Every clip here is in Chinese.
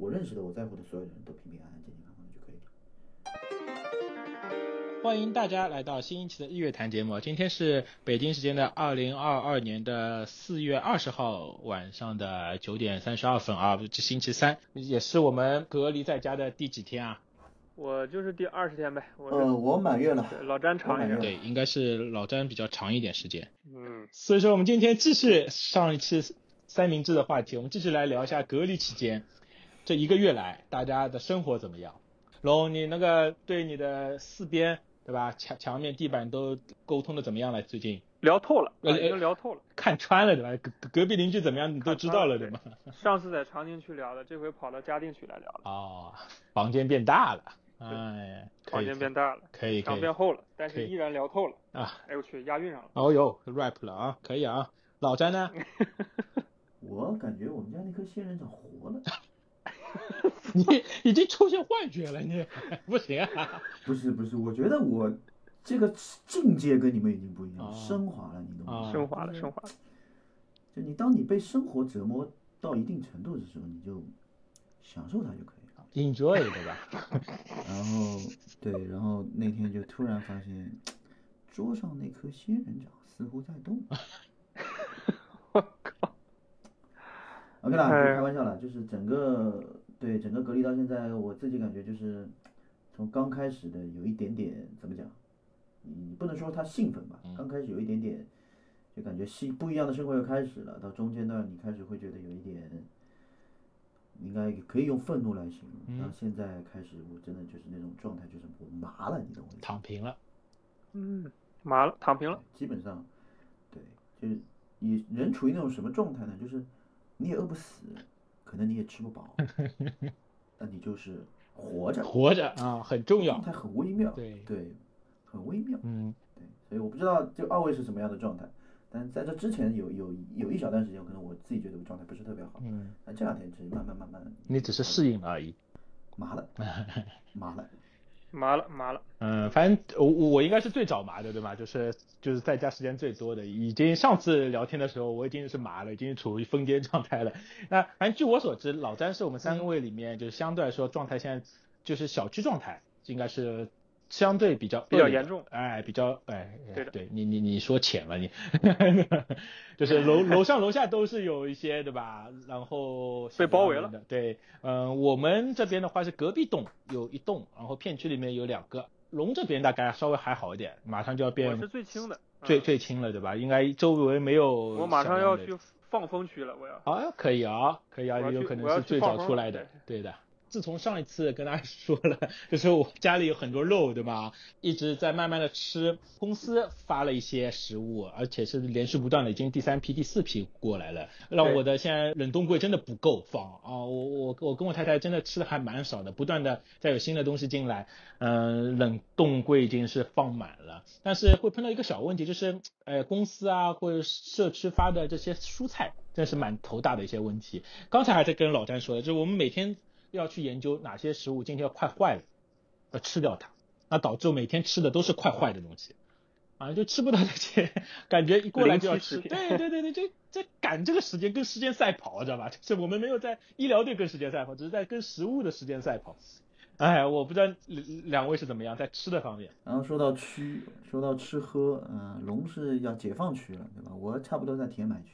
我认识的、我在乎的所有的人都平平安安、健健康康的就可以了。欢迎大家来到新一期的日月谈节目。今天是北京时间的二零二二年的四月二十号晚上的九点三十二分啊，这星期三，也是我们隔离在家的第几天啊？我就是第二十天呗，我、呃，我满月了，老詹长一点。对，应该是老詹比较长一点时间。嗯，所以说，我们今天继续上一期三明治的话题，我们继续来聊一下隔离期间这一个月来大家的生活怎么样。龙，你那个对你的四边对吧，墙墙面、地板都沟通的怎么样了？最近聊透了，呃啊已经聊透了。看穿了对吧？隔隔隔壁邻居怎么样，你都知道了对吗？上次在长宁区聊的，这回跑到嘉定区来聊了。哦，房间变大了，哎，房间变大了，可以可以墙变厚了，但是依然聊透了。啊，哎呦我去，押韵上了。哦哟，rap 了啊，可以啊。老詹呢？我感觉我们家那棵仙人掌活了。你已经出现幻觉了，你不行啊。不是不是，我觉得我这个境界跟你们已经不一样，哦升华了，你懂吗？啊升华了，升华了。就你当你被生活折磨到一定程度的时候，你就享受它就可以了。Enjoy 对吧？然后对，然后那天就突然发现，桌上那颗仙人掌似乎在动。我靠，OK 啦，就哎开玩笑了，就是整个对整个隔离到现在，我自己感觉就是从刚开始的有一点点怎么讲，你不能说他兴奋吧，刚开始有一点点，就感觉新不一样的生活又开始了，到中间段你开始会觉得有一点，应该可以用愤怒来形容，然后现在开始我真的就是那种状态，就是我麻了，你懂我意思吗？躺平了。嗯，麻了，躺平了。基本上，对，就是你人处于那种什么状态呢？就是你也饿不死，可能你也吃不饱，那你就是活着，活着啊，很重要状。态很微妙，对对，很微妙，嗯，对，所以我不知道这二位是什么样的状态，但是在这之前有有有一小段时间，可能我自己觉得我状态不是特别好，嗯，那这两天只是慢慢慢慢，你只是适应了而已。麻了，麻了，麻了，麻了。嗯，反正我我应该是最早麻的，对吧？就是就是在家时间最多的，已经上次聊天的时候我已经是麻了，已经处于疯癫状态了。那反正据我所知，老詹是我们三位里面就是相对来说状态现在就是小区状态，应该是相对比较比较严重哎，比较哎，对的对你你你说浅了你，就是楼楼上楼下都是有一些对吧？然后被包围了，对，嗯、我们这边的话是隔壁栋有一栋，然后片区里面有两个。龙这边大概稍微还好一点，马上就要变我变是最轻的。最嗯最轻了，对吧？应该周围没有。我马上要去。放风区了，我要。啊，可以啊，可以啊，我要去有可能是最早出来的，对的。自从上一次跟大家说了，就是我家里有很多肉，对吧？一直在慢慢的吃。公司发了一些食物，而且是连续不断的，已经第三批、第四批过来了，让我的现在冷冻柜真的不够放啊！我我我跟我太太真的吃的还蛮少的，不断的再有新的东西进来，嗯、冷冻柜已经是放满了，但是会碰到一个小问题，就是呃公司啊或者社区发的这些蔬菜，真是蛮头大的一些问题。刚才还在跟老詹说的，就是我们每天要去研究哪些食物今天要快坏了，要吃掉它，那导致我每天吃的都是快坏的东西。啊，就吃不到这些，感觉一过来就要吃。对对对对，就在赶这个时间，跟时间赛跑，知道吧？就是我们没有在医疗队跟时间赛跑，只是在跟食物的时间赛跑。哎，我不知道两两位是怎么样在吃的方面。然后说到区，说到吃喝，嗯、龙是要解放区了，对吧？我差不多在填埋区。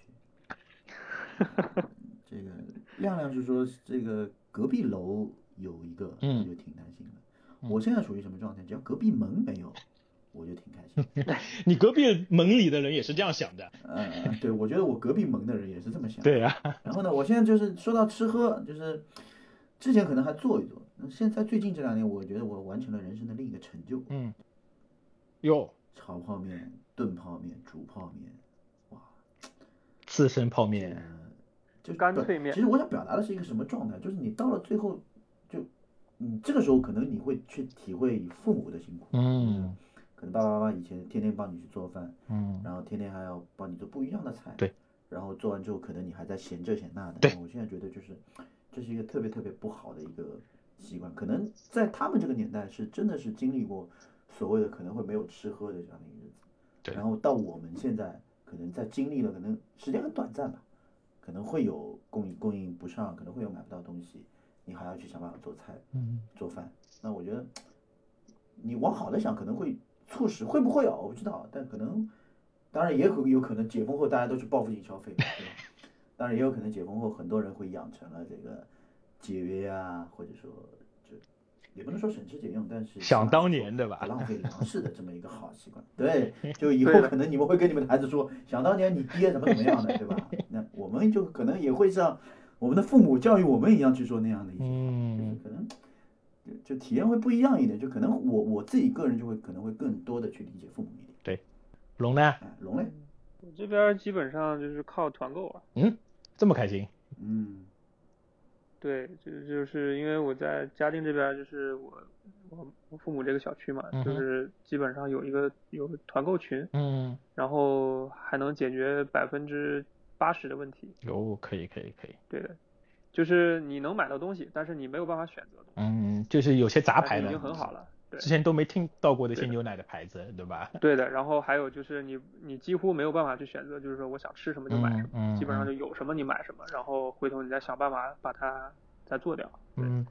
这个亮亮是说这个隔壁楼有一个，嗯我就挺担心的。我现在属于什么状态？只要隔壁门没有，我就挺开心。你隔壁门里的人也是这样想的。呃，对，我觉得我隔壁门的人也是这么想。对啊，然后呢，我现在就是说到吃喝，就是之前可能还做一做，那现在最近这两年，我觉得我完成了人生的另一个成就：嗯，哟，炒泡面、炖泡面、煮泡面，哇，刺身泡面，就干脆面其实我想表达的是一个什么状态？就是你到了最后，就你这个时候可能你会去体会父母的辛苦，嗯，可能爸爸妈妈以前天天帮你去做饭，嗯，然后天天还要帮你做不一样的菜，对，然后做完之后可能你还在嫌这嫌那的，对。我现在觉得就是这是一个特别特别不好的一个习惯，可能在他们这个年代是真的是经历过所谓的可能会没有吃喝的这样的一个日子，对。然后到我们现在可能在经历了可能时间很短暂吧，可能会有供应供应不上，可能会有买不到东西，你还要去想办法做菜，嗯，做饭。那我觉得，你往好的想，可能会促使会不会啊？我不知道，但可能，当然也可有可能解封后大家都去报复性消费，对吧？当然也有可能解封后很多人会养成了这个节约啊，或者说就也不能说省吃俭用，但是想当年对吧不浪费粮食的这么一个好习惯。对，就以后可能你们会跟你们的孩子说，想当年你爹怎么怎么样的，对吧？那我们就可能也会像我们的父母教育我们一样去做那样的一些话，就是嗯可能就就体验会不一样一点，就可能我我自己个人就会可能会更多的去理解父母一点。对龙呢？哎，龙嘞，我这边基本上就是靠团购啊。嗯，这么开心？嗯对，就就是因为我在嘉定这边，就是我我我父母这个小区嘛，嗯就是基本上有一个有个团购群，嗯，然后还能解决百分之八十的问题。有，可以可以可以，对的，就是你能买到东西，但是你没有办法选择嗯，就是有些杂牌的，已经很好了。对之前都没听到过的一些牛奶的牌子，对吧？对的，然后还有就是你你几乎没有办法去选择，就是说我想吃什么就买什么，嗯嗯基本上就有什么你买什么，然后回头你再想办法把它再做掉。对，嗯，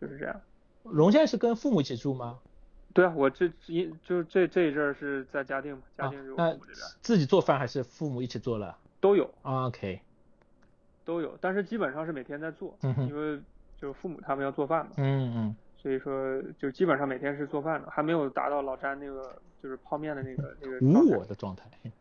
就是这样。荣现在是跟父母一起住吗？对啊，我这一就这这一阵儿是在嘉定嘛，嘉啊定是我父母这边、自己做饭还是父母一起做了都有啊？OK，都有，但是基本上是每天在做，嗯因为就是父母他们要做饭嘛，嗯嗯，所以说就基本上每天是做饭的，还没有达到老詹那个就是泡面的那个那个状无我的状态，嗯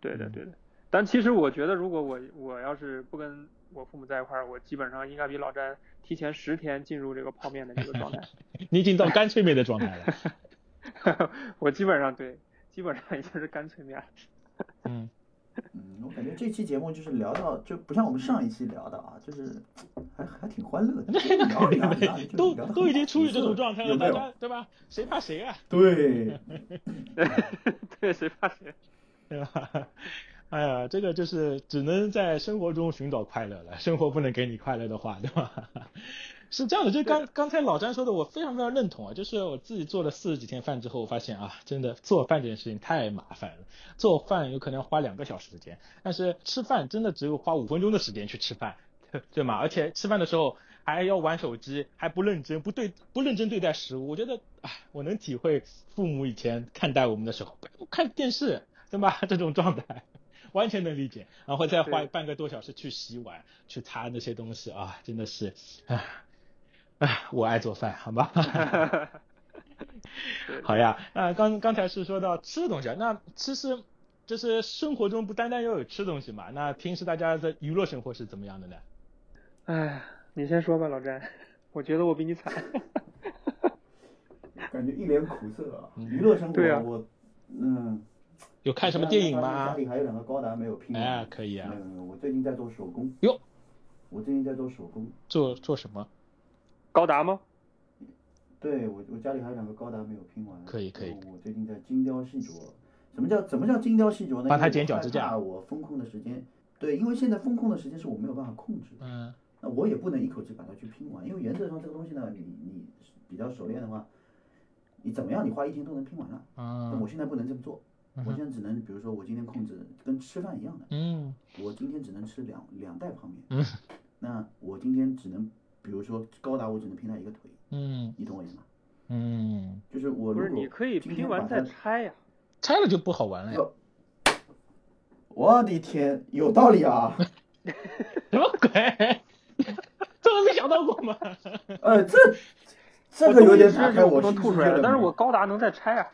对的对的，但其实我觉得如果我我要是不跟我父母在一块儿，我基本上应该比老詹提前十天进入这个泡面的这个状态。你已经到干脆面的状态了。我基本上对，基本上已经是干脆面了。嗯，嗯，我感觉这期节目就是聊到就不像我们上一期聊的啊，就是还还挺欢乐的，就是聊着聊都都已经处于这种状态了，大？家对吧？谁怕谁啊？对，对，谁怕谁？对吧？哎呀，这个就是只能在生活中寻找快乐了，生活不能给你快乐的话，对吧？是这样的，就刚刚才老詹说的，我非常非常认同啊。就是我自己做了四十几天饭之后，我发现啊，真的做饭这件事情太麻烦了。做饭有可能要花两个小时时间，但是吃饭真的只有花五分钟的时间去吃饭，对吗？而且吃饭的时候还要玩手机，还不认真，不对不认真对待食物。我觉得，哎，我能体会父母以前看待我们的时候，看电视，对吧？这种状态。完全能理解，然后再花半个多小时去洗碗、去擦那些东西啊，真的是，唉，唉，我爱做饭，好吧？对好呀，那刚刚才是说到吃的东西啊，那其实就是生活中不单单要有吃东西嘛，那平时大家的娱乐生活是怎么样的呢？哎，你先说吧，老詹，我觉得我比你惨。感觉一脸苦涩啊。娱乐生活，啊我嗯。有看什么电影吗家吗？里还有两个高达没有拼。哎，可以啊没。有没有，我最近在做手工。哟。我最近在做手工。做做什么？高达吗？对我，我家里还有两个高达没有拼完。可以可以我最近在精雕细琢。什么叫怎么叫精雕细琢呢？帮他因为我害剪脚趾甲我风控的时间，对，因为现在风控的时间是我没有办法控制的。嗯那我也不能一口气把它去拼完，因为原则上这个东西呢，你你比较熟练的话，你怎么样你花一天都能拼完了。但嗯我现在不能这么做，嗯我现在只能比如说我今天控制跟吃饭一样的，嗯我今天只能吃两两袋泡面。嗯那我今天只能，比如说高达，我只能拼它一个腿，嗯你懂我意思吗？嗯，就是我不是，你可以拼完再拆呀。拆了就不好玩了呀。我的天，有道理啊！什么鬼？这个没想到过吗？呃，这这个有点打开我能吐出来了，但是我高达能再拆啊。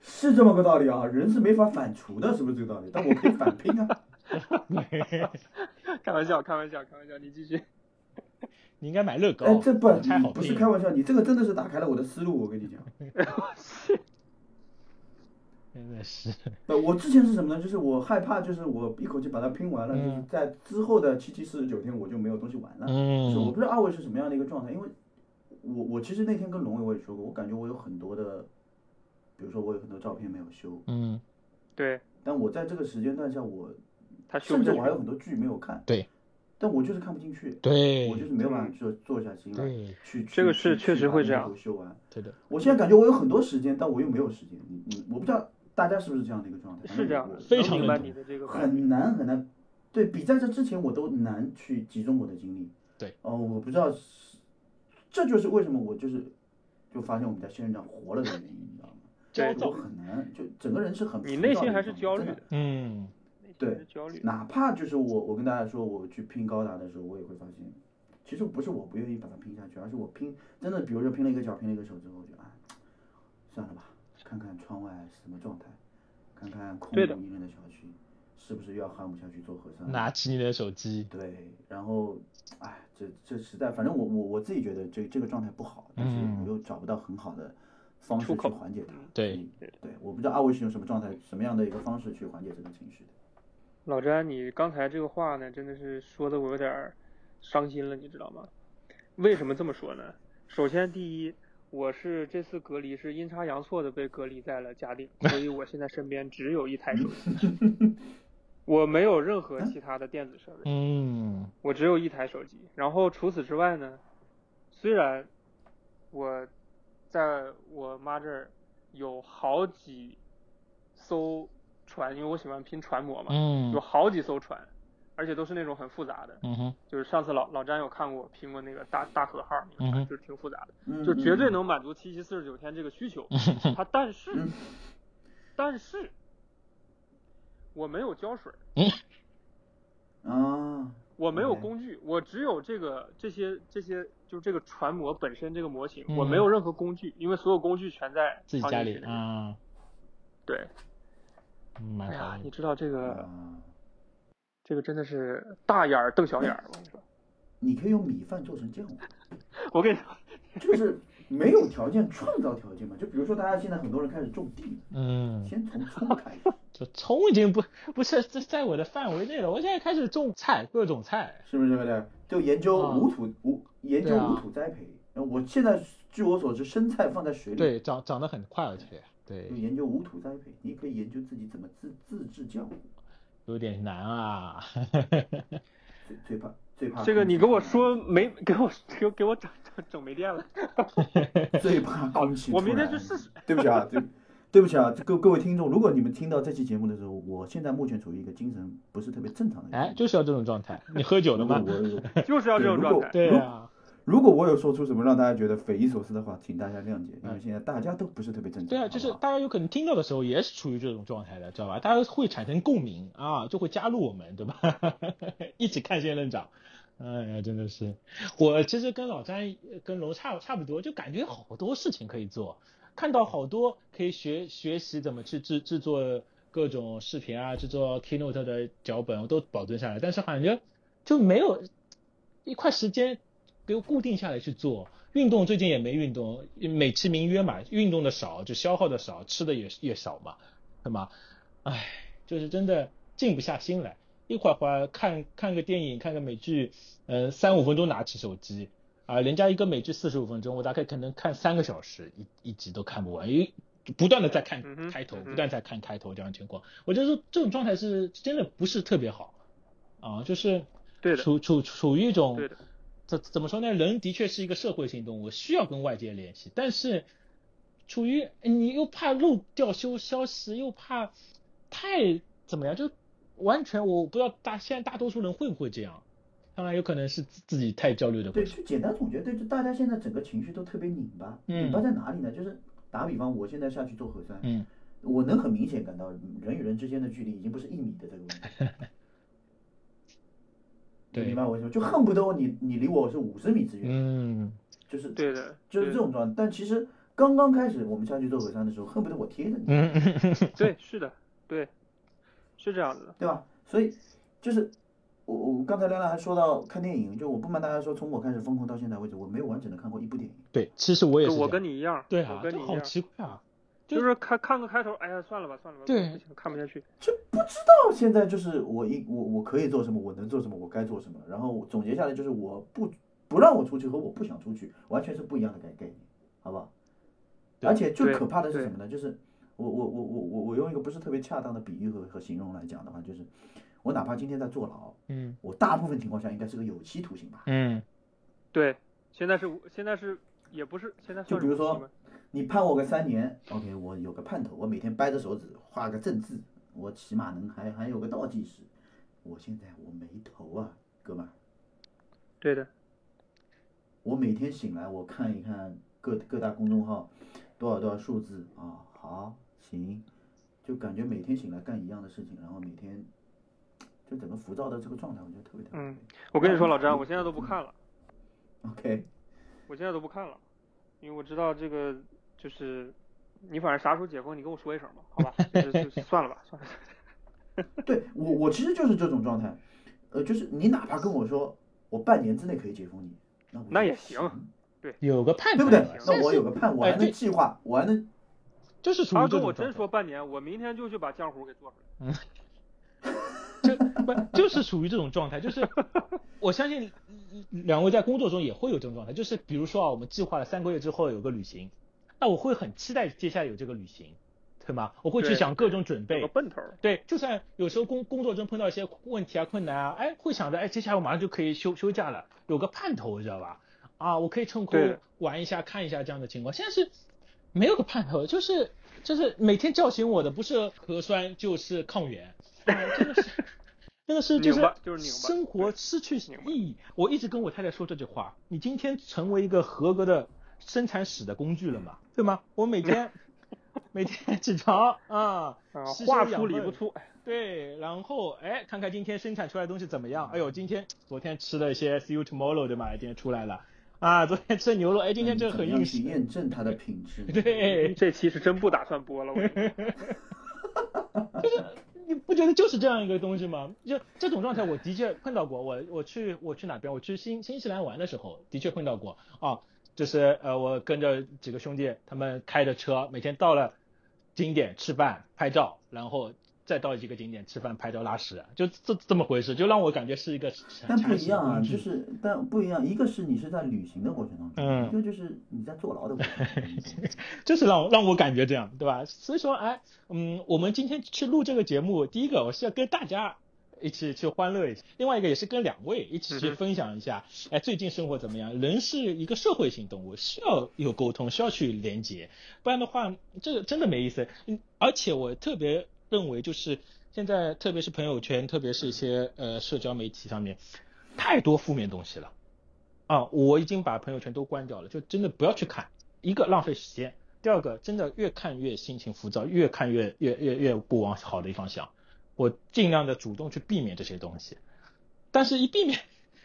是这么个道理啊，人是没法反刍的，是不是这个道理？但我可以反拼啊。开玩笑，开玩笑，开玩笑，你继续。你应该买乐高，哎，这不拆好不是开玩笑，你这个真的是打开了我的思路，我跟你讲。真的是。呃，我之前是什么呢？就是我害怕，就是我一口气把它拼完了，就是嗯在之后的七七四十九天我就没有东西玩了。就是我嗯不知道二位是什么样的一个状态，因为我我其实那天跟龙伟我也说过，我感觉我有很多的，比如说我有很多照片没有修，嗯，对。但我在这个时间段下，我甚至我还有很多剧没有看，对，但我就是看不进去，对我就是没有办法去做坐下心来去这个是去去确实会这样部修完。对的，我现在感觉我有很多时间，但我又没有时间，你你我不知道大家是不是这样的一个状态，是这样的，非常明白常你的这个。很难很难，对比在这之前我都难去集中我的精力，对。哦，我不知道，这就是为什么我就是就发现我们家仙人掌活了的原因，你知道吗？焦躁我很难，就整个人是很你浮内心还是焦虑的，嗯，对焦虑。哪怕就是我，我跟大家说，我去拼高达的时候，我也会发现，其实不是我不愿意把它拼下去，而是我拼真的，比如说拼了一个脚，拼了一个手之后，我就哎，算了吧，看看窗外是什么状态，看看空无一人的小区，是不是又要喊我下去做核酸？拿起你的手机，对，然后，哎，这这实在，反正我我我自己觉得这这个状态不好，但是嗯我又找不到很好的方式去缓解它。对对对，我不知道阿伟是用什么状态、什么样的一个方式去缓解这个情绪的。老詹，你刚才这个话呢，真的是说的我有点儿伤心了，你知道吗？为什么这么说呢？首先，第一，我是这次隔离是阴差阳错的被隔离在了嘉定，所以我现在身边只有一台手机，我没有任何其他的电子设备，嗯我只有一台手机。然后除此之外呢，虽然我在我妈这儿有好几艘船，因为我喜欢拼船模嘛，嗯。有好几艘船，而且都是那种很复杂的。嗯哼。就是上次老老詹有看过我拼过那个大大和号，那个嗯哼。船就是挺复杂的，嗯，就绝对嗯。能满足七七四十九天这个需求。它但是嗯，但是我没有胶水，啊，我没有工具，我只有这个这些这些，就是这个船模本身这个模型，嗯我没有任何工具，因为所有工具全在自己家里。啊，对，哎呀，你。知道这个啊，这个真的是大眼儿瞪小眼儿，我跟你说，你可以用米饭做成酱啊，我跟你说，就是没有条件创造条件嘛。就比如说，大家现在很多人开始种地，嗯，先从葱开始，这葱已经不不是在在我的范围内了，我现在开始种菜，各种菜。是不是这个的？就研究啊无土无研究无土栽培。呃我现在据我所知，生菜放在水里，对，长长得很快，而且对就，研究无土栽培，你可以研究自己怎么自自制酵母。有点难啊。最 最怕最怕这个你跟我说没给我给我给我整整整没电了，最怕空气我明天去试试。对不起啊，对，对不起啊，各各位听众，如果你们听到这期节目的时候，我现在目前处于一个精神不是特别正常的哎，就是要这种状态。你喝酒了吗？我就是要这种状态。对啊，如果我有说出什么让大家觉得匪夷所思的话，请大家谅解，因为现在大家都不是特别正常。对啊，就是大家有可能听到的时候也是处于这种状态的，知道吧？大家会产生共鸣啊，就会加入我们，对吧？一起看仙人掌。哎呀，真的是，我其实跟老詹、跟龙差差不多，就感觉好多事情可以做，看到好多可以学学习怎么去制制作各种视频啊，制作 Keynote 的脚本，我都保存下来，但是感觉就没有一块时间给我固定下来去做。运动最近也没运动，美其名曰嘛，运动的少就消耗的少，吃的也也少嘛，对吗？唉，就是真的静不下心来，一会儿会儿看看个电影，看个美剧，呃，三五分钟拿起手机啊、人家一个美剧四十五分钟，我大概可能看三个小时，一一集都看不完，因为不断的在看开头，不断在看开头这样的情况，我觉得说这种状态是真的不是特别好啊，就是处处处于一种怎怎么说呢？人的确是一个社会性动物，需要跟外界联系，但是处于你又怕漏掉消消息，又怕太怎么样，就完全我不知道大现在大多数人会不会这样。当然有可能是自自己太焦虑的对。就简单总结，对，就大家现在整个情绪都特别拧巴，嗯拧巴在哪里呢？就是打个比方，我现在下去做核酸，嗯，我能很明显感到人与人之间的距离已经不是一米的这个问题。对你明白我意思吗？就恨不得你你离我是五十米之远，嗯，就是对的，就是这种状态。但其实刚刚开始我们下去做核酸的时候，恨不得我贴着你，嗯，对，是的，对，是这样子的。对吧？所以就是我我刚才亮亮还说到看电影，就我不瞒大家说，从我开始疯狂到现在为止，我没有完整的看过一部电影。对，其实我也是我。跟你一样，对啊我，跟你一样，奇怪啊。就就是看看个开头，哎呀，算了吧，算了吧，对不行，看不下去。就不知道现在就是我一我我可以做什么，我能做什么，我该做什么。然后总结下来就是我不不让我出去和我不想出去完全是不一样的概概念，好不好？而且最可怕的是什么呢？就是我我我我我我用一个不是特别恰当的比喻和和形容来讲的话，就是我哪怕今天在坐牢，嗯我大部分情况下应该是个有期徒刑吧。嗯对，现在是现在是也不是现在算就比如说？你判我个三年，OK，我有个盼头，我每天掰着手指画个正字，我起码能还还有个倒计时。我现在我没头啊，哥们儿。对的，我每天醒来，我看一看各各大公众号多少多少数字啊，好行，就感觉每天醒来干一样的事情，然后每天就整个浮躁的这个状态，我觉得特别特别。嗯，我跟你说，老张，我现在都不看了。OK，我现在都不看了，因为我知道这个就是你反正啥时候解封，你跟我说一声吧，好吧？就是就算了吧，算了。对我我其实就是这种状态，呃，就是你哪怕跟我说我半年之内可以解封你，那我那也行对，有个盼头，对不对？那我有个盼，我还能计划，我还能就是属于他跟我真这种状态说半年，我明天就去把浆糊给做出来。嗯就不就是属于这种状态，就是 我相信两位在工作中也会有这种状态，就是比如说啊，我们计划了三个月之后有个旅行，那我会很期待接下来有这个旅行，对吗？我会去想各种准有备个，奔头儿。对，就算有时候工工作中碰到一些问题啊、困难啊，哎，会想着，哎，接下来我马上就可以休休假了，有个盼头，知道吧？啊，我可以趁空玩一下、看一下这样的情况。现在是没有个盼头，就是就是每天叫醒我的不是核酸就是抗原，啊，真的是。真的是就是就是生活失去意义。我一直跟我太太说这句话，你今天成为一个合格的生产史的工具了嘛？对吗？我每天 每天起床啊，话收养分粗理不出。对，然后哎，看看今天生产出来的东西怎么样？哎呦，今天昨天吃了一些 See you tomorrow 对吗？今天出来了啊，昨天吃的牛肉，哎，今天这个很硬实。怎么样去验证它的品质。对，这期是真不打算播了，我跟你说。你不觉得就是这样一个东西吗？就这种状态，我的确碰到过。我我去我去哪边？我去新新西兰玩的时候，的确碰到过啊。就是呃，我跟着几个兄弟，他们开着车，每天到了景点吃饭拍照，然后再到几个景点吃饭拍照拉屎，就这这么回事，就让我感觉是一个但不一样啊，就是但不一样，一个是你是在旅行的过程当中，嗯一个就是你在坐牢的过程当中。就是让让我感觉这样，对吧？所以说，哎，嗯，我们今天去录这个节目，第一个我是要跟大家一起去欢乐一下，另外一个也是跟两位一起去分享一下，哎，最近生活怎么样？人是一个社会性动物，需要有沟通，需要去连接，不然的话，这个真的没意思。嗯，而且我特别认为，就是现在特别是朋友圈，特别是一些呃社交媒体上面，太多负面东西了。啊，我已经把朋友圈都关掉了，就真的不要去看，一个浪费时间，第二个真的越看越心情浮躁，越看越越越越不往好的一方想，我尽量的主动去避免这些东西，但是一避免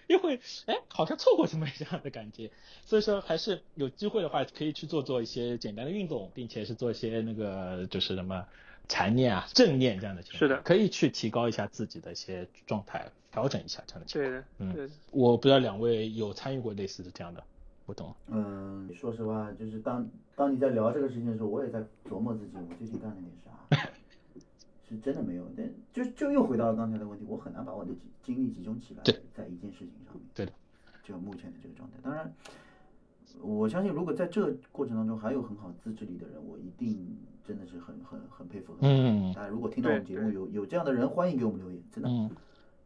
又会哎好像错过什么这样的感觉，所以说还是有机会的话可以去做做一些简单的运动，并且是做一些那个就是什么禅念啊、正念这样的情况，是的可以去提高一下自己的一些状态，调整一下这样的情况。对的，嗯对的。我不知道两位有参与过类似的这样的活动？嗯，说实话，就是当当你在聊这个事情的时候，我也在琢磨自己，我最近干了点啥，是真的没有。但就就又回到了刚才的问题，我很难把我的精精力集中起来对在一件事情上面。对的，就目前的这个状态。当然，我相信如果在这个过程当中还有很好自制力的人，我一定真的是很很很佩服。很佩服嗯大家如果听到我们节目有有这样的人，欢迎给我们留言，真的。嗯，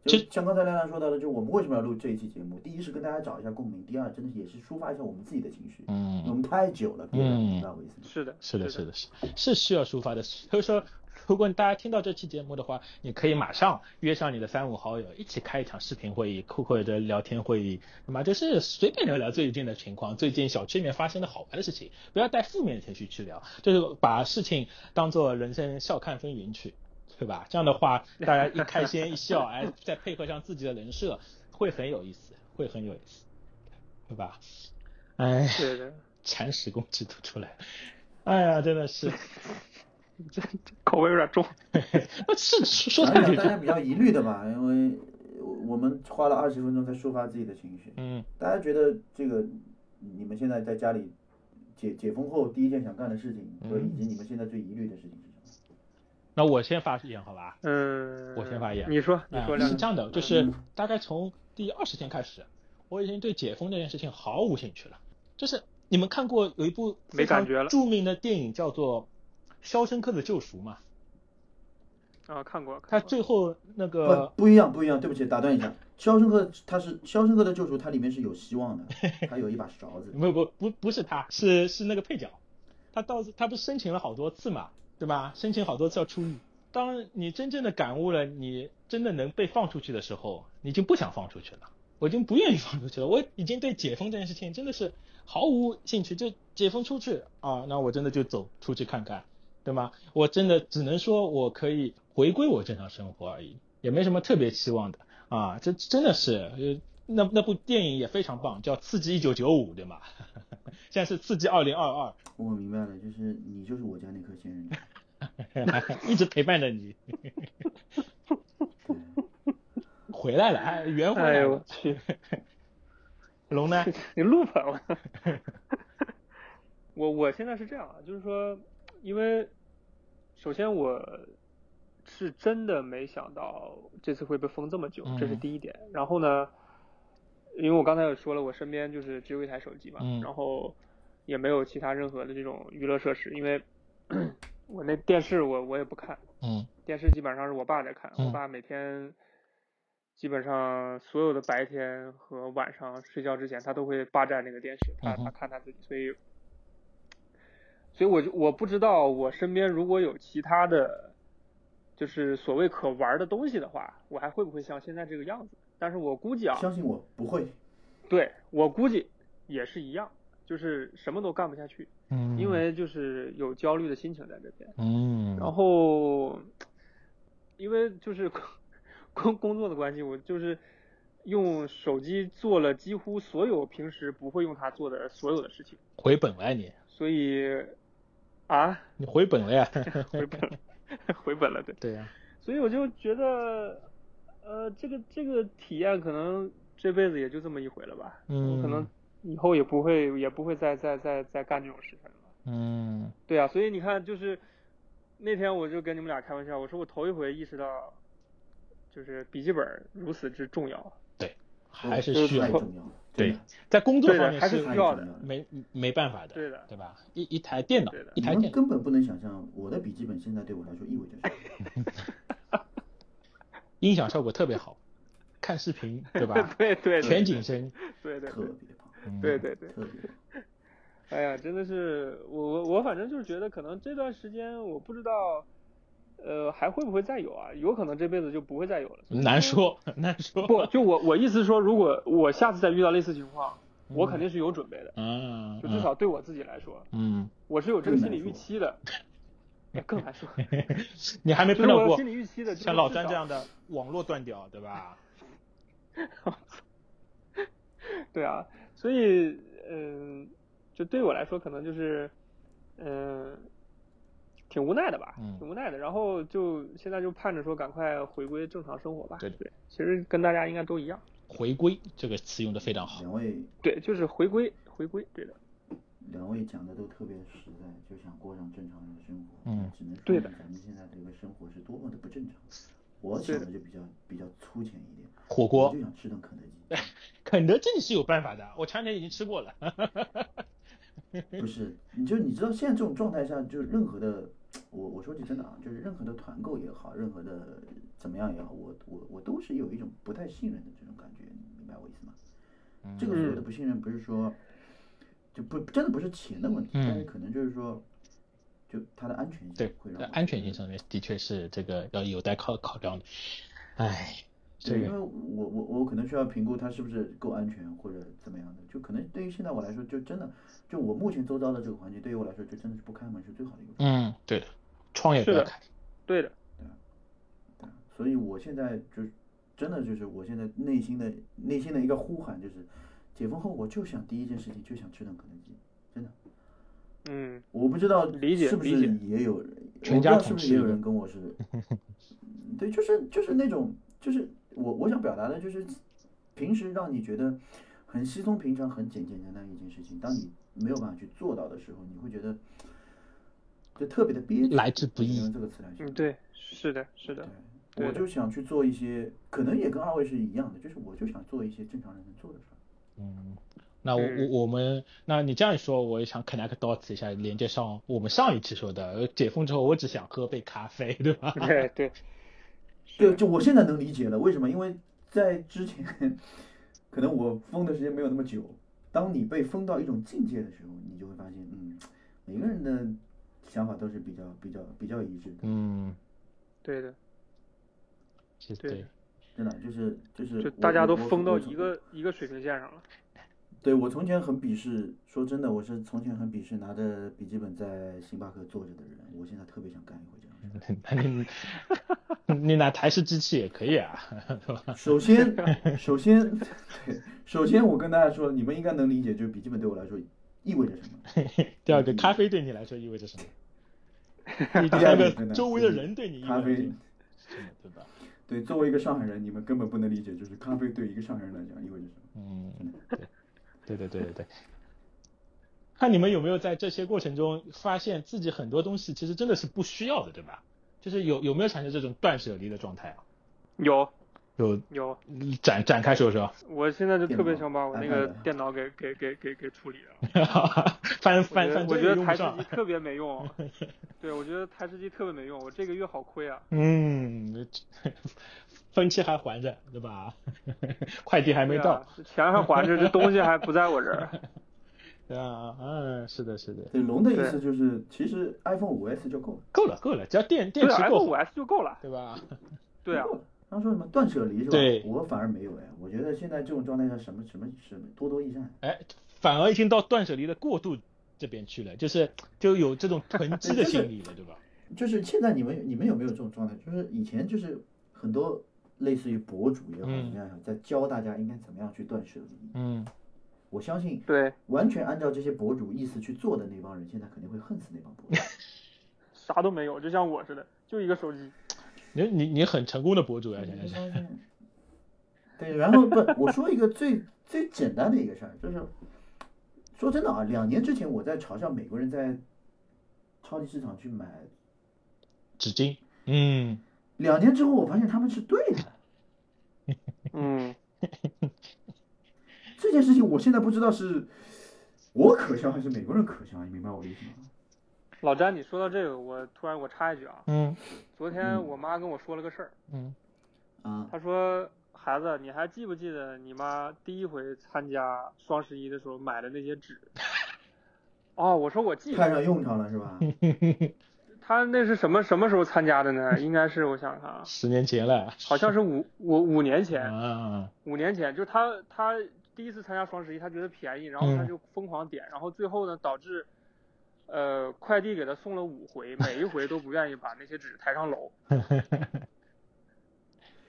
就像刚才亮亮说到的，就我们为什么要录这一期节目？第一是跟大家找一下共鸣，第二真的也是抒发一下我们自己的情绪。嗯我嗯，们太久了，憋着，嗯你知道我意思吗？是的，是的，的，是的，是是需要抒发的。所以说，如果大家听到这期节目的话，你可以马上约上你的三五好友，一起开一场视频会议，或者聊天会议，那么就是随便聊聊最近的情况，最近小区里面发生的好玩的事情，不要带负面的情绪去聊，就是把事情当做人生笑看风云去。对吧？这样的话，大家一开心一笑，哎，再配合上自己的人设，会很有意思，会很有意思，对吧？哎，对的。铲屎工制度出来了，哎呀，真的是，这 口味有点重。是说讲太对讲大家比较疑虑的嘛，因为我们花了二十分钟才抒发自己的情绪。嗯，大家觉得这个你们现在在家里解解封后第一件想干的事情，和以及你们现在最疑虑的事情是什么？那我先发言好吧？嗯，我先发言你说，你啊说亮亮。是这样的，就是嗯大概从第二十天开始，我已经对解封这件事情毫无兴趣了。就是你们看过有一部非常没感觉了著名的电影叫做《肖申克的救赎》嘛？啊，看过。看过它最后那个不不一样，不一样。对不起，打断一下，《肖申克》他是《肖申克的救赎》，它里面是有希望的，他有一把勺子。不不不不是他，是是那个配角，他到他不是申请了好多次嘛，对吧？申请好多次要出狱。当你真正的感悟了，你真的能被放出去的时候，你就不想放出去了。我已经不愿意放出去了。我已经对解封这件事情真的是毫无兴趣。就解封出去啊，那我真的就走出去看看，对吗？我真的只能说我可以回归我正常生活而已，也没什么特别期望的啊。这真的是，呃，那那部电影也非常棒，叫《刺激一九九五》，对吗？现在是《刺激二零二二》。我明白了，就是你就是我家那颗仙人掌。一直陪伴着你，回来了，哎，圆回来了。我去，龙呢？你录吧，我。我我现在是这样啊，就是说，因为首先我是真的没想到这次会被封这么久，这是第一点。然后呢，因为我刚才也说了，我身边就是只有一台手机嘛，然后也没有其他任何的这种娱乐设施，因为。我那电视我我也不看，嗯，电视基本上是我爸在看，我爸每天基本上所有的白天和晚上睡觉之前，他都会霸占那个电视，他他看他自己，所以，所以我就我不知道我身边如果有其他的，就是所谓可玩的东西的话，我还会不会像现在这个样子？但是我估计啊，相信我不会，对我估计也是一样。就是什么都干不下去，嗯，因为就是有焦虑的心情在这边，嗯，然后，因为就是工工作的关系，我就是用手机做了几乎所有平时不会用它做的所有的事情，回本了你，所以，啊，你回本了呀，回本了，回本了，对，对呀，所以我就觉得，呃，这个这个体验可能这辈子也就这么一回了吧，嗯，可能。以后也不会，也不会再再再再干这种事情了。嗯，对啊，所以你看，就是那天我就跟你们俩开玩笑，我说我头一回意识到，就是笔记本如此之重要。对，还是需要。重要。对，在工作方面还是需要的，没没办法的。对的，对吧？一一台电脑，一台电根本不能想象我的笔记本现在对我来说意味着什么。音响效果特别好，看视频对吧？对对，全景声，对对，特别。对对对，特别哎呀，真的是我我我反正就是觉得可能这段时间我不知道，呃，还会不会再有啊？有可能这辈子就不会再有了。难说难说。不，就我我意思说，如果我下次再遇到类似情况，我肯定是有准备的。嗯。就至少对我自己来说，嗯，我是有这个心理预期的。更难说。你还没碰到过心理预期的，像老詹这样的网络断掉，对吧？对啊。所以，嗯，就对我来说，可能就是，嗯，挺无奈的吧，挺无奈的。然后就现在就盼着说，赶快回归正常生活吧。对对，其实跟大家应该都一样。回归这个词用的非常好。两位。对，就是回归，回归，对的。两位讲的都特别实在，就想过上正常人的生活。嗯。只能说对的。咱们现在这个生活是多么的不正常。我想的就比较比较粗浅一点。火锅。我就想吃顿肯德基。肯德基你是有办法的，我前两天已经吃过了。不是，你就你知道现在这种状态下，就任何的，我我说句真的啊，就是任何的团购也好，任何的怎么样也好，我我我都是有一种不太信任的这种感觉，你明白我意思吗？这个所谓的不信任不是说，就不真的不是钱的问题，但是可能就是说，就它的安全性对，安全性上面的确是这个要有待考考量的，唉。对，因为我我我可能需要评估它是不是够安全或者怎么样的，就可能对于现在我来说，就真的，就我目前周遭的这个环境，对于我来说，就真的是不开门是最好的一个。嗯，对的，创业不要开。对的，对，对，所以我现在就真的就是我现在内心的内心的一个呼喊就是，解封后我就想第一件事情就想吃顿肯德基，真的。嗯，我不知道理解是不是也有人，全家是不是也有人跟我是，对，就是就是那种就是。我我想表达的就是，平时让你觉得很稀松平常、很简简单单一件事情，当你没有办法去做到的时候，你会觉得就特别的憋屈。来之不易。用这个词来说。嗯，对，是的，是的。对，我就想去做一些，可能也跟二位是一样的，就是我就想做一些正常人能做的事儿。嗯，那我我我们，那你这样说，我也想 connect dots 一下，连接上我们上一期说的，解封之后我只想喝杯咖啡，对吧？对 对。对，就我现在能理解了，为什么？因为在之前，可能我封的时间没有那么久。当你被封到一种境界的时候，你就会发现，嗯，每个人的想法都是比较、比较、比较一致的。嗯，对的，对。真的就是就是就大家都封到一个一个水平线上了。对我从前很鄙视，说真的，我是从前很鄙视拿着笔记本在星巴克坐着的人，我现在特别想干一回这样的事。那你 你拿台式机器也可以啊？首先，首先，对，首先我跟大家说，你们应该能理解，就是笔记本对我来说意味着什么。第二个，咖啡对你来说意味着什么？第第三个，二个周围的人对你意咖啡味着什么？对吧？对，作为一个上海人，你们根本不能理解，就是咖啡对一个上海人来讲意味着什么。嗯，对，对对对对对。看你们有没有在这些过程中发现自己很多东西其实真的是不需要的，对吧？就是有有没有产生这种断舍离的状态啊？有有有，展展开说说，我现在就特别想把我那个电脑给给给给给处理了。翻我觉翻翻，我觉得台式机。特别没用，对我觉得台式机特别没用，我这个月好亏啊。嗯，分期还还着，对吧？快递还没到啊，，钱还还着，这东西还不在我这儿。对啊，嗯，是的，是的，对，龙的意思就是，其实 iPhone 五 S 就够了。够了，够了，只要电电对啊，iPhone 5池够好，S 就够了。对吧？对啊。刚说什么断舍离是吧？对我反而没有哎，我觉得现在这种状态下，什么什么什么多多益善。哎，反而已经到断舍离的过渡这边去了，就是就有这种囤积的心理了，对吧？就是现在你们你们有没有这种状态？就是以前就是很多类似于博主也好嗯怎么样，在教大家应该怎么样去断舍离。嗯，我相信对，完全按照这些博主意思去做的那帮人，现在肯定会恨死那帮博主。啥都没有，就像我似的，就一个手机。你你你很成功的博主呀，现在是。对，然后不，我说一个最 最简单的一个事儿，就是说真的啊，两年之前我在嘲笑美国人在超级市场去买，纸巾，嗯，两年之后我发现他们是对的。嗯，这件事情我现在不知道是我可笑还是美国人可笑，你明白我的意思吗？老詹，你说到这个，我突然我插一句啊，嗯昨天我妈跟我说了个事儿，嗯啊，她说孩子，你还记不记得你妈第一回参加双十一的时候买的那些纸？哦，我说我记得，派上用场了是吧？她那是什么什么时候参加的呢？应该是我想想看啊，十年前了，好像是五五五年前，啊，五年前，就是他他第一次参加双十一，他觉得便宜，然后他嗯就疯狂点，然后最后呢导致，呃，快递给他送了五回，每一回都不愿意把那些纸抬上楼。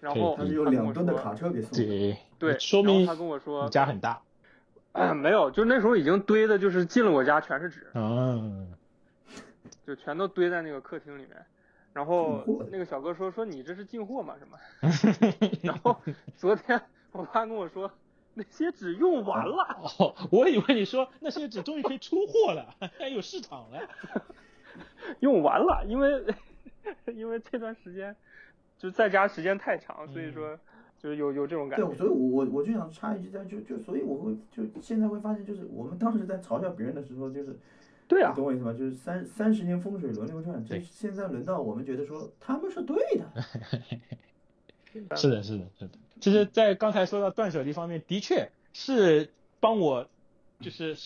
然后他是有他跟我两吨的说卡车给送。对，对，说明他跟我说家很大，没有，就那时候已经堆的，就是进了我家全是纸，啊，就全都堆在那个客厅里面。然后那个小哥说说你这是进货吗？什么？然后昨天我爸跟我说那些纸用完了。哦，我以为你说那些纸终于可以出货了，还有市场了，用完了，因为因为这段时间就在家时间太长，所以说就是有有这种感觉对，。所以我我我就想插一句，在就就所以我会就现在会发现，就是我们当时在嘲笑别人的时候，就是对啊你，懂我意思吗？就是三三十年风水轮流转，这对现在轮到我们觉得说他们是对的。是的，是的，是的。其实，在刚才说到断舍离方面，的确是帮我，就是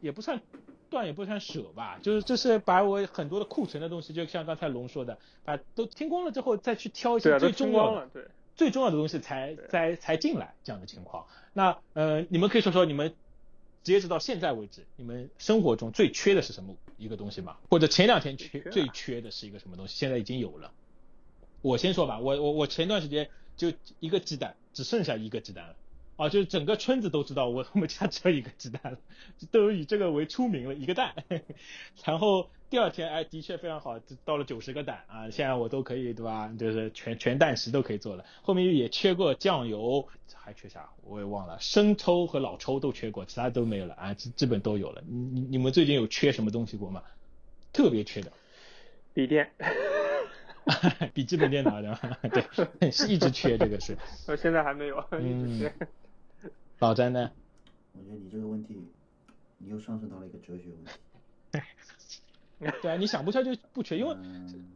也不算断，也不算舍吧，就是就是把我很多的库存的东西，就像刚才龙说的，把都清光了之后，再去挑一些最重要的。最重要的东西才对才才进来这样的情况。那呃，你们可以说说你们截止到现在为止，你们生活中最缺的是什么一个东西吗？或者前两天缺最缺啊最缺的是一个什么东西？现在已经有了。我先说吧，我我我前段时间就一个鸡蛋，只剩下一个鸡蛋了。啊，就是整个村子都知道我 我们家只有一个鸡蛋了，都以这个为出名了，一个蛋。然后第二天，哎，的确非常好，到了九十个蛋啊，现在我都可以对吧？就是全全蛋食都可以做了。后面也缺过酱油，还缺啥我也忘了，生抽和老抽都缺过，其他都没有了啊，基基本都有了。你你你们最近有缺什么东西过吗？特别缺的，笔电，笔记本电脑的，对，是一直缺这个是。我现在还没有，一嗯直是。老詹呢？我觉得你这个问题，你又上升到了一个哲学问题。对啊，你想不出来就不缺，因为嗯，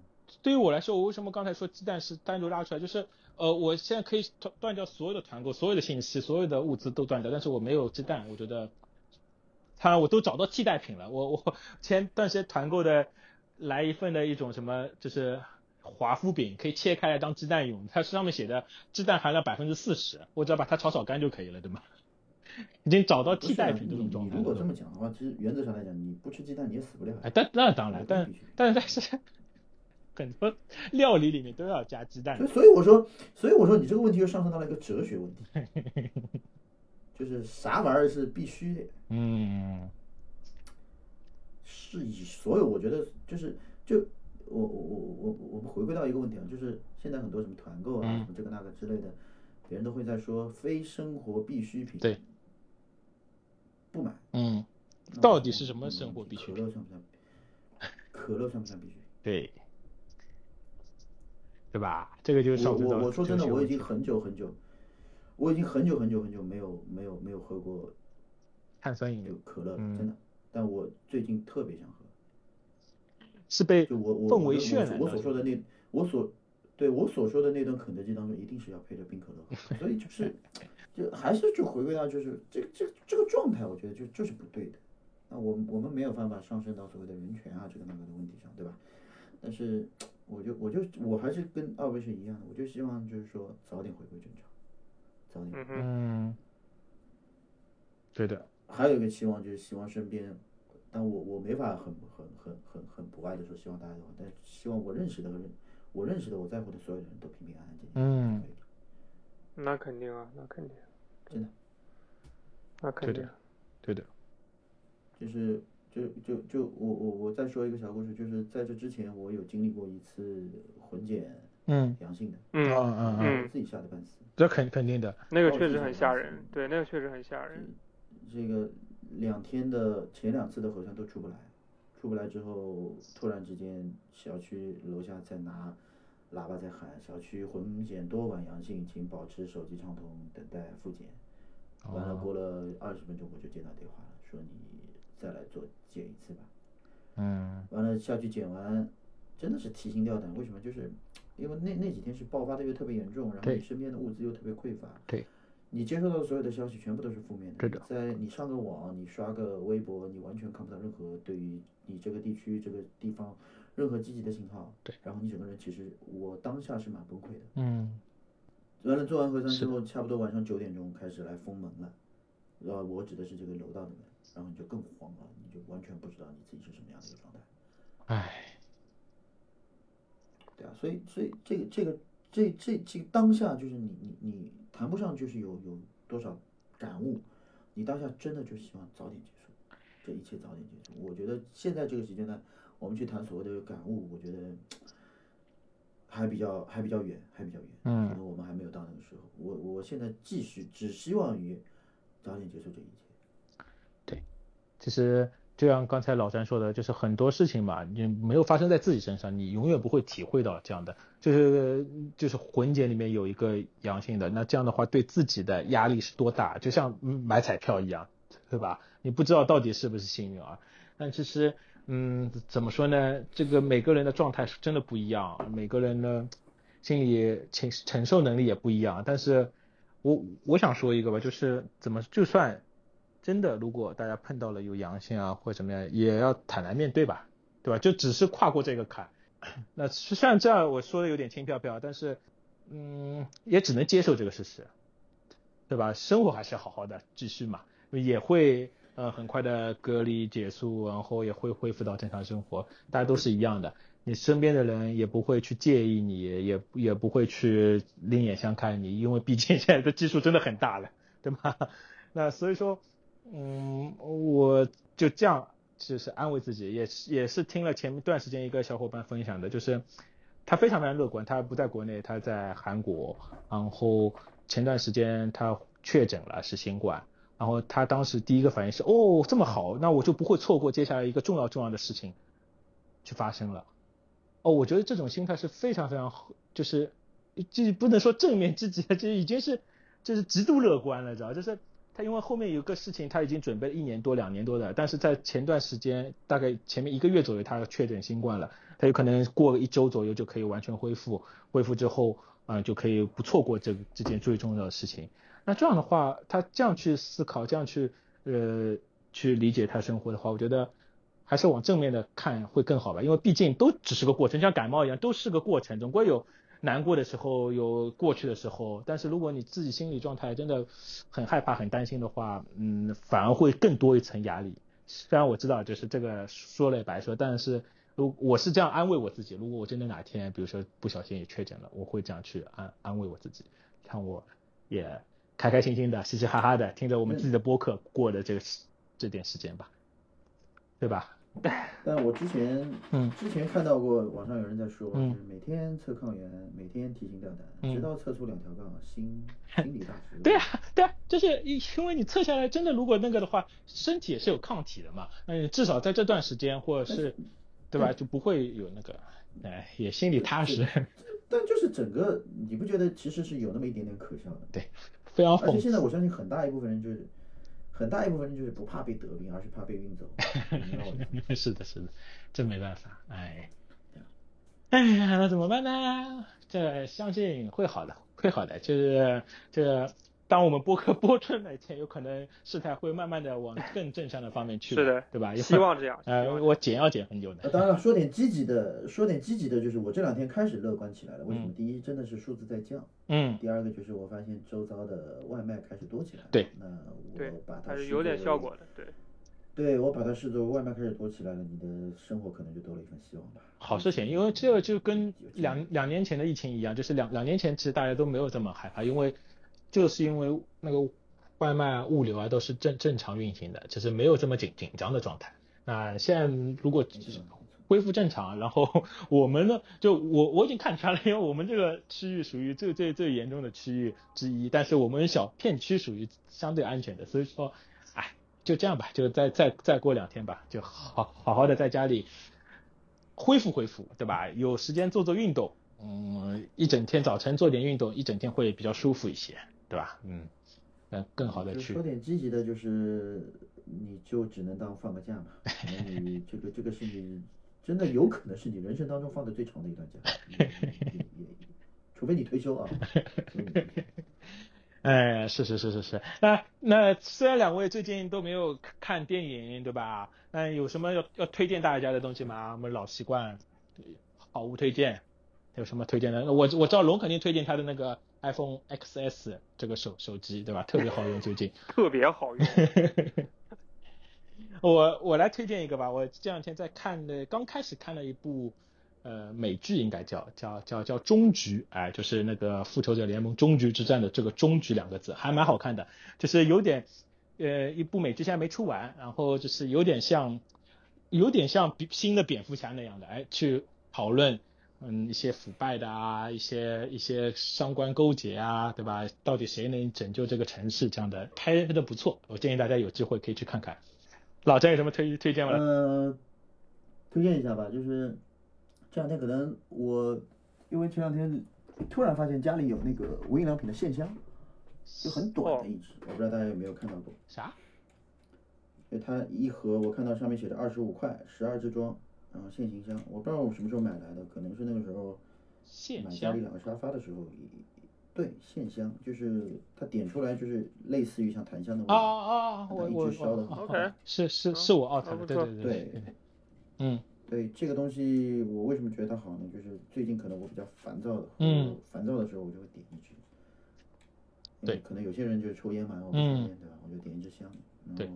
对于我来说，我为什么刚才说鸡蛋是单独拉出来？就是呃，我现在可以断断掉所有的团购、所有的信息、所有的物资都断掉，但是我没有鸡蛋，我觉得，当然我都找到替代品了。我我前段时间团购的来一份的一种什么，就是华夫饼，可以切开来当鸡蛋用，它上面写的鸡蛋含量百分之四十，我只要把它炒炒干就可以了，对吗？已经找到替代品这种状态。你如果这么讲的话，其实原则上来讲，你不吃鸡蛋你也死不了。哎，但那当然，但但但是 很多料理里面都要加鸡蛋。所以所以我说，所以我说你这个问题又上升到了一个哲学问题，就是啥玩意儿是必须的？嗯，是以所有我觉得就是就我我我我我们回归到一个问题啊，就是现在很多什么团购啊，什么这个那个之类的，别人都会在说非生活必需品。对。不买，嗯，到底是什么生活必需？可乐算不算？可乐算不算必须？对，对吧？这个就是我我我说真的，我已经很久很久，我已经很久很久很久没有没有没有喝过碳酸饮料可乐，真的。但我最近特别想喝，是被就我我氛围渲染。我所说的那我所对我所说的那顿肯德基当中，一定是要配着冰可乐，所以就是。就还是就回归到就是这这这个状态，我觉得就就是不对的。那我我们没有办法上升到所谓的人权啊这个那个的问题上，对吧？但是我就我就我还是跟二位是一样的，我就希望就是说早点回归正常，早点。嗯，对的。还有一个期望就是希望身边，但我我没法很很很很很不爱的说希望大家都好，但希望我认识的和我认识的我在乎的所有的人都平平安安健健。嗯，那肯定啊，那肯定。真的，那肯定，对的，就是就就就我我我再说一个小故事，就是在这之前我有经历过一次混检，嗯，阳性的，嗯嗯。嗯，自己吓得半死，这肯肯定的，那个确实很吓人，对，那个确实很吓人，这个两天的前两次的核酸都出不来，出不来之后，突然之间小区楼下在拿。喇叭在喊：“小区混检多管阳性，请保持手机畅通，等待复检。”完了，过了二十分钟，我就接到电话了，说你再来做检一次吧。嗯。完了下去检完，真的是提心吊胆。为什么？就是因为那那几天是爆发的又特别严重，然后你身边的物资又特别匮乏。对。你接收到的所有的消息全部都是负面的。的。在你上个网，你刷个微博，你完全看不到任何对于你这个地区、这个地方。任何积极的信号，对，然后你整个人其实我当下是蛮崩溃的，嗯，完了做完核酸之后，差不多晚上九点钟开始来封门了，然后我指的是这个楼道的门，然后你就更慌了，你就完全不知道你自己是什么样的一个状态，唉，对啊，所以所以这个这个这这这当下就是你你你谈不上就是有有多少感悟，你当下真的就希望早点结束，这一切早点结束，我觉得现在这个时间段。我们去谈所谓的感悟，我觉得还比较还比较远，还比较远。嗯，可能我们还没有到那个时候。我我现在继续只希望于早点结束这一切。对，其实就像刚才老詹说的，就是很多事情嘛，你没有发生在自己身上，你永远不会体会到这样的。就是就是混检里面有一个阳性的，那这样的话对自己的压力是多大？就像买彩票一样，对吧？你不知道到底是不是幸运儿，但其实。嗯，怎么说呢？这个每个人的状态是真的不一样，每个人的心理承承受能力也不一样。但是，我我想说一个吧，就是怎么就算真的，如果大家碰到了有阳性啊或者怎么样，也要坦然面对吧，对吧？就只是跨过这个坎。那虽然这样我说的有点轻飘飘，但是嗯，也只能接受这个事实，对吧？生活还是要好好的继续嘛，也会。呃，很快的隔离结束，然后也会恢复到正常生活，大家都是一样的。你身边的人也不会去介意你，也也不会去另眼相看你，因为毕竟现在的基数真的很大了，对吗？那所以说，嗯，我就这样就是安慰自己，也是也是听了前一段时间一个小伙伴分享的，就是他非常非常乐观，他不在国内，他在韩国，然后前段时间他确诊了是新冠。然后他当时第一个反应是，哦，这么好，那我就不会错过接下来一个重要重要的事情，去发生了。哦，我觉得这种心态是非常非常，就是，就不能说正面积极，就已经是，就是极度乐观了，知道？就是他因为后面有个事情他已经准备了一年多两年多的，但是在前段时间大概前面一个月左右他确诊新冠了，他有可能过一周左右就可以完全恢复，恢复之后啊就可以不错过这这件最重要的事情。那这样的话，他这样去思考，这样去呃去理解他生活的话，我觉得还是往正面的看会更好吧，因为毕竟都只是个过程，像感冒一样，都是个过程，总归有难过的时候，有过去的时候。但是如果你自己心理状态真的很害怕、很担心的话，嗯，反而会更多一层压力。虽然我知道就是这个说了也白说，但是如我是这样安慰我自己，如果我真的哪天比如说不小心也确诊了，我会这样去安安慰我自己，看我也开开心心的、嘻嘻哈哈的听着我们自己的播客过的这个这点时间吧，对吧？但我之前，嗯，之前看到过网上有人在说，就是每天测抗原，每天提心吊胆，直到测出两条杠，心 心理大石。对啊，对啊，就是因为你测下来真的如果那个的话，身体也是有抗体的嘛，那你至少在这段时间或者是，对吧，就不会有那个，哎，也心里踏实。但就是整个，你不觉得其实是有那么一点点可笑的？对，非常。而且现在我相信很大一部分人就是。很大一部分人就是不怕被得病，而是怕被运走。是的，是的，这没办法，哎，哎呀，那怎么办呢？这相信会好的，会好的，就是这。当我们播客 播出那天，有可能事态会慢慢的往更正向的方面去，是的，对吧？希望这样。呃，我减要减很久的。当然了，说点积极的，说点积极的，就是我这两天开始乐观起来了。为什么？第一，真的是数字在降。嗯。第二个就是我发现周遭的外卖开始多起来了。对。那我把它是有点效果的，对。对，我把它视作外卖开始多起来了，你的生活可能就多了一份希望吧。好事情，因为这就跟两两年前的疫情一样，就是两两年前其实大家都没有这么害怕，因为。就是因为那个外卖物流啊都是正正常运行的，就是没有这么紧紧张的状态。那现在如果恢复正常，然后 我们呢，就我我已经看出来了，因为我们这个区域属于最最最严重的区域之一，但是我们小片区属于相对安全的，所以说，哎，就这样吧，就再再再过两天吧，就好好好的在家里恢复恢复，对吧？有时间做做运动，嗯，一整天早晨做点运动，一整天会比较舒服一些。对吧？嗯，那，更好的去说点积极的，就是你就只能当放个假嘛。你这个这个是你真的有可能是你人生当中放的最长的一段假，除非你退休啊。哎，是是是是是。那那虽然两位最近都没有看电影，对吧？那有什么要要推荐大家的东西吗？我们老习惯，好物推荐，有什么推荐的？我我知道龙肯定推荐他的那个。iPhone XS 这个手手机对吧？特别好用，最近特别好用。我我来推荐一个吧。我这两天在看的，刚开始看了一部呃美剧，应该叫叫叫叫终局，哎，就是那个复仇者联盟终局之战的这个终局两个字，还蛮好看的。就是有点呃一部美剧现在没出完，然后就是有点像有点像新的蝙蝠侠那样的，哎，去讨论。嗯，一些腐败的啊，一些一些商官勾结啊，对吧？到底谁能拯救这个城市？这样的拍的不错，我建议大家有机会可以去看看。老詹有什么推推荐吗？呃，推荐一下吧，就是这两天可能我因为前两天突然发现家里有那个无印良品的线香，就很短的一支，我不知道大家有没有看到过。啥？就它一盒，我看到上面写着二十五块，十二支装。然后线行香，我不知道我什么时候买来的，可能是那个时候买家里两个沙发的时候，对，线香就是它点出来就是类似于像檀香的味道，啊啊，我我烧的，OK，是是是我奥特的，对对对对，嗯，对这个东西我为什么觉得它好呢？就是最近可能我比较烦躁的，嗯，烦躁的时候我就会点一支，对，可能有些人就是抽烟嘛，我不抽烟对吧？我就点一支香，然后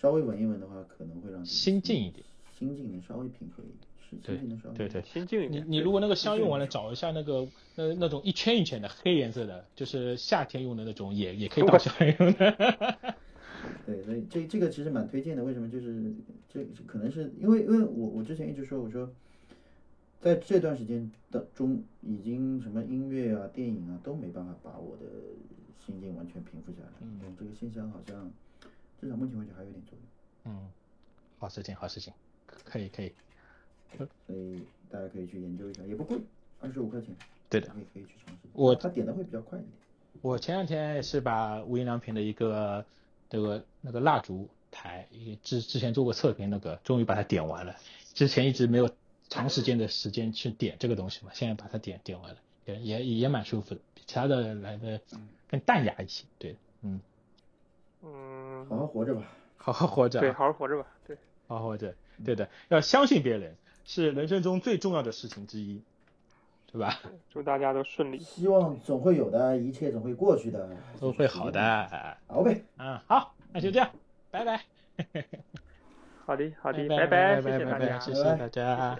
稍微闻一闻的话，可能会让心静一点。心境能稍微平和一点，是心境能稍微对对心境一点。你你如果那个香用完了，找一下那个那那种一圈一圈的黑颜色的，就是夏天用的那种，也也可以当香用的。对，所以这这个其实蛮推荐的。为什么？就是这可能是因为因为我我之前一直说我说，在这段时间当中，已经什么音乐啊、电影啊都没办法把我的心境完全平复下来。嗯，这个现象好像至少目前为止还有点作用。嗯，好事情，好事情。可以可以，所以大家可以去研究一下，也不贵，二十五块钱。对的，你可以去尝试。我他点的会比较快一点。我前两天也是把无印良品的一个这个那个蜡烛台，之之前做过测评那个，终于把它点完了。之前一直没有长时间的时间去点这个东西嘛，现在把它点点完了，也也也蛮舒服的，比其他的来的更淡雅一些。对，嗯。嗯。好好活着吧。好好活着。对，好好活着吧。对。好活着，对的，要相信别人是人生中最重要的事情之一，对吧？祝大家都顺利。希望总会有的，一切总会过去的，都会好的。好呗，嗯，好，那就这样，拜拜。好的，好的，拜拜，谢谢大家，谢谢大家。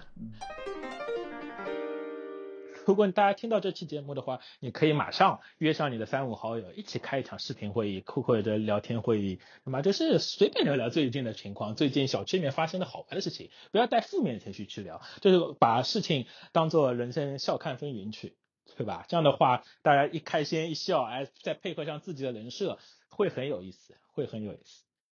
如果大家听到这期节目的话，你可以马上约上你的三五好友，一起开一场视频会议或者聊天会议，那么就是随便聊聊最近的情况，最近小区里面发生的好玩的事情，不要带负面情绪去聊，就是把事情当做人生笑看风云去，对吧？这样的话，大家一开心一笑，哎，再配合上自己的人设，会很有意思，会很有意思。